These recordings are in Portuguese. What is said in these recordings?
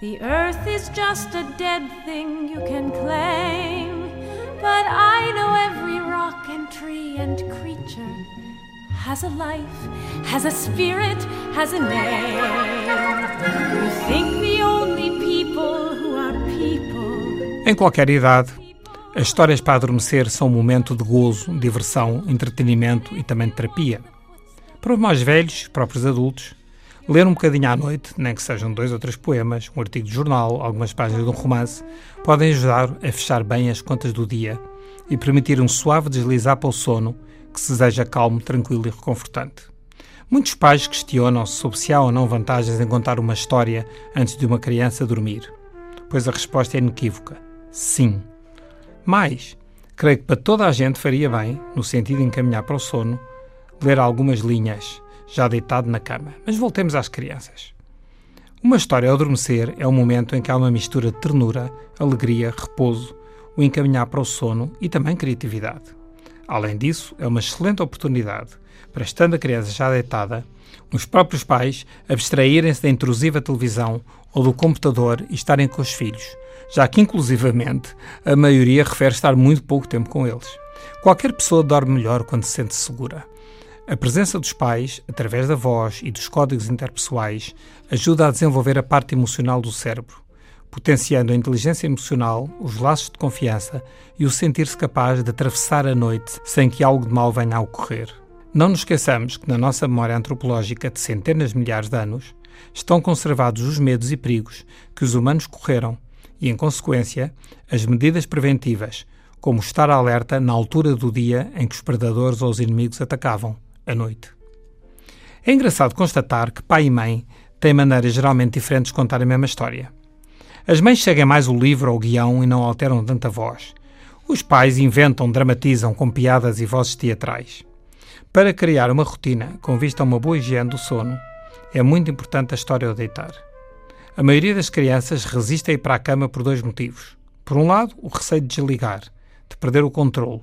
The earth is just a dead thing you can claim. But I know every rock and tree and creature has a life, has a spirit, has a name. You think the only people who are people. Em qualquer idade, as histórias para adormecer são um momento de gozo, diversão, entretenimento e também terapia. Para os mais velhos, próprios adultos, ler um bocadinho à noite, nem que sejam dois ou três poemas, um artigo de jornal, algumas páginas de um romance, podem ajudar a fechar bem as contas do dia e permitir um suave deslizar para o sono que se deseja calmo, tranquilo e reconfortante. Muitos pais questionam-se sobre se há ou não vantagens em contar uma história antes de uma criança dormir, pois a resposta é inequívoca: sim. Mas, creio que para toda a gente faria bem, no sentido de encaminhar para o sono, ler algumas linhas, já deitado na cama. Mas voltemos às crianças. Uma história ao adormecer é o momento em que há uma mistura de ternura, alegria, repouso, o encaminhar para o sono e também criatividade. Além disso, é uma excelente oportunidade para, estando a criança já deitada, os próprios pais abstraírem-se da intrusiva televisão ou do computador e estarem com os filhos, já que, inclusivamente, a maioria refere estar muito pouco tempo com eles. Qualquer pessoa dorme melhor quando se sente segura. A presença dos pais, através da voz e dos códigos interpessoais, ajuda a desenvolver a parte emocional do cérebro, potenciando a inteligência emocional, os laços de confiança e o sentir-se capaz de atravessar a noite sem que algo de mal venha a ocorrer. Não nos esqueçamos que na nossa memória antropológica de centenas de milhares de anos estão conservados os medos e perigos que os humanos correram e, em consequência, as medidas preventivas, como estar alerta na altura do dia em que os predadores ou os inimigos atacavam, à noite. É engraçado constatar que pai e mãe têm maneiras geralmente diferentes de contar a mesma história. As mães seguem mais o livro ou o guião e não alteram tanta voz. Os pais inventam, dramatizam com piadas e vozes teatrais. Para criar uma rotina com vista a uma boa higiene do sono, é muito importante a história ao deitar. A maioria das crianças resiste a ir para a cama por dois motivos. Por um lado, o receio de desligar, de perder o controle,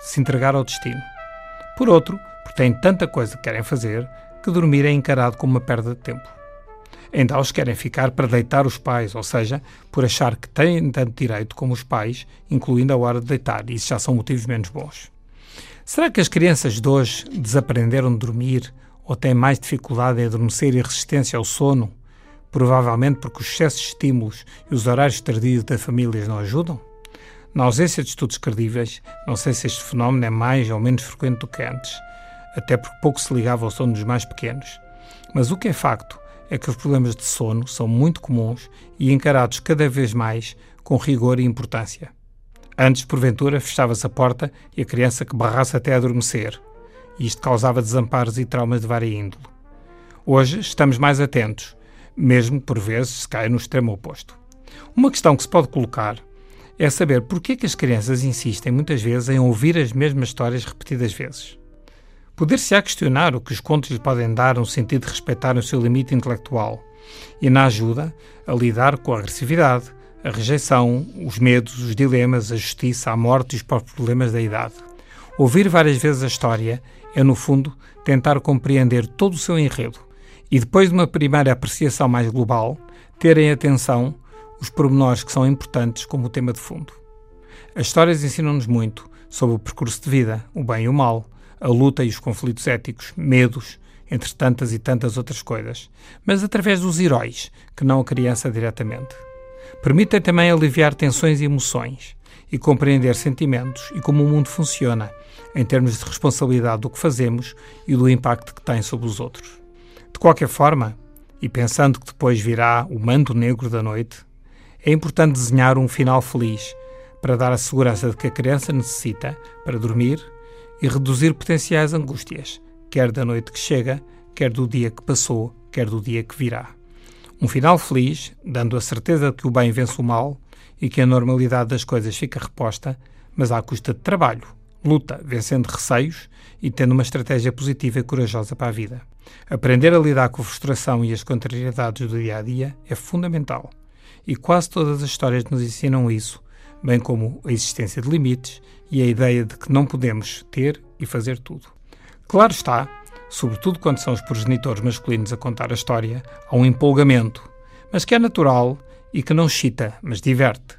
de se entregar ao destino. Por outro, porque têm tanta coisa que querem fazer que dormir é encarado como uma perda de tempo. Ainda os querem ficar para deitar os pais, ou seja, por achar que têm tanto direito como os pais, incluindo a hora de deitar, e isso já são motivos menos bons. Será que as crianças de hoje desaprenderam de dormir ou têm mais dificuldade em adormecer e resistência ao sono? Provavelmente porque os excessos de estímulos e os horários tardios das famílias não ajudam? Na ausência de estudos credíveis, não sei se este fenómeno é mais ou menos frequente do que antes, até porque pouco se ligava ao sono dos mais pequenos. Mas o que é facto é que os problemas de sono são muito comuns e encarados cada vez mais com rigor e importância. Antes, porventura, fechava-se a porta e a criança que barrasse até adormecer. E isto causava desamparos e traumas de vária índole. Hoje estamos mais atentos, mesmo por vezes se cai no extremo oposto. Uma questão que se pode colocar é saber porquê que as crianças insistem muitas vezes em ouvir as mesmas histórias repetidas vezes. Poder-se-á questionar o que os contos lhe podem dar no sentido de respeitar o seu limite intelectual e na ajuda a lidar com a agressividade, a rejeição, os medos, os dilemas, a justiça, a morte e os próprios problemas da idade. Ouvir várias vezes a história é, no fundo, tentar compreender todo o seu enredo e, depois de uma primeira apreciação mais global, ter em atenção os pormenores que são importantes como o tema de fundo. As histórias ensinam-nos muito sobre o percurso de vida, o bem e o mal, a luta e os conflitos éticos, medos, entre tantas e tantas outras coisas, mas através dos heróis, que não a criança diretamente. Permitem também aliviar tensões e emoções e compreender sentimentos e como o mundo funciona, em termos de responsabilidade do que fazemos e do impacto que tem sobre os outros. De qualquer forma, e pensando que depois virá o manto negro da noite, é importante desenhar um final feliz para dar a segurança de que a criança necessita para dormir e reduzir potenciais angústias, quer da noite que chega, quer do dia que passou, quer do dia que virá. Um final feliz, dando a certeza de que o bem vence o mal e que a normalidade das coisas fica reposta, mas à custa de trabalho, luta, vencendo receios e tendo uma estratégia positiva e corajosa para a vida. Aprender a lidar com a frustração e as contrariedades do dia a dia é fundamental. E quase todas as histórias nos ensinam isso, bem como a existência de limites e a ideia de que não podemos ter e fazer tudo. Claro está, sobretudo quando são os progenitores masculinos a contar a história, há um empolgamento, mas que é natural e que não chita, mas diverte.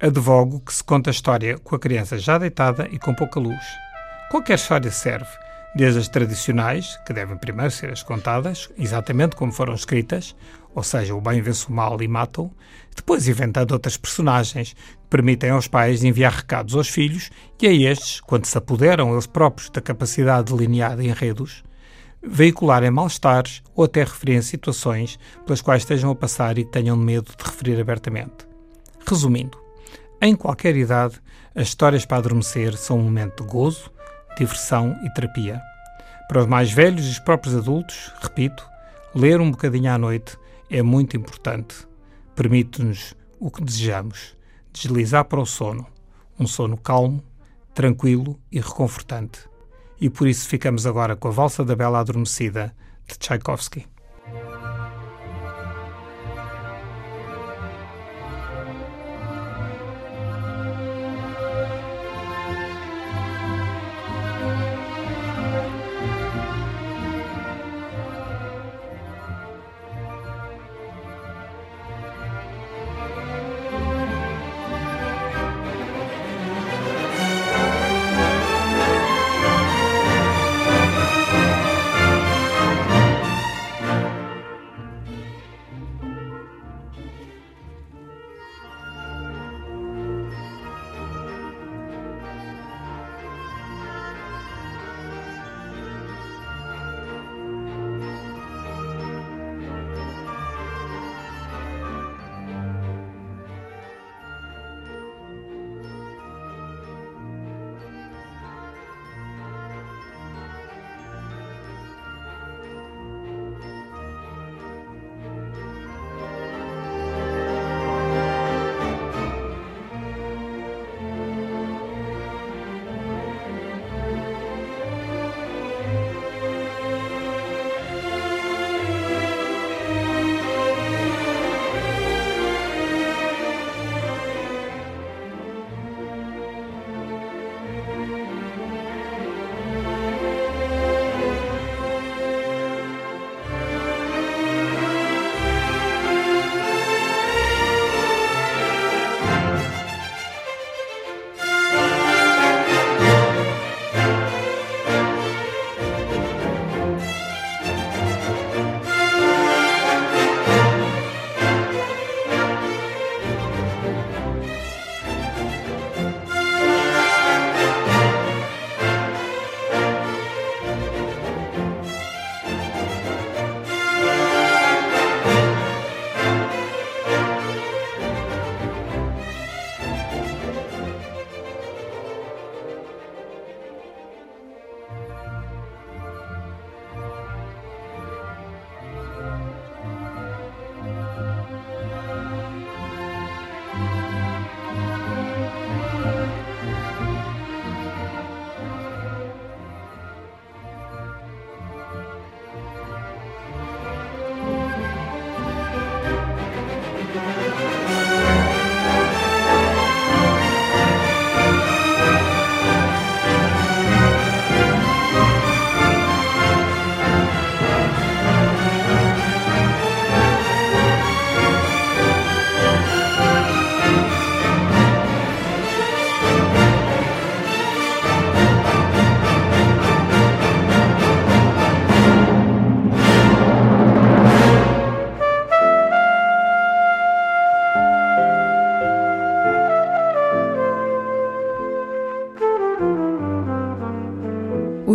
Advogo que se conta a história com a criança já deitada e com pouca luz. Qualquer história serve, desde as tradicionais, que devem primeiro ser as contadas, exatamente como foram escritas, ou seja, o bem vence o mal e mata-o, depois inventando outras personagens permitem aos pais enviar recados aos filhos e a estes, quando se apoderam eles próprios da capacidade delineada em enredos, veicularem mal-estares ou até referirem situações pelas quais estejam a passar e tenham medo de referir abertamente. Resumindo, em qualquer idade, as histórias para adormecer são um momento de gozo, diversão e terapia. Para os mais velhos e os próprios adultos, repito, ler um bocadinho à noite é muito importante. Permite-nos o que desejamos, deslizar para o sono, um sono calmo, tranquilo e reconfortante. E por isso ficamos agora com a Valsa da Bela Adormecida de Tchaikovsky.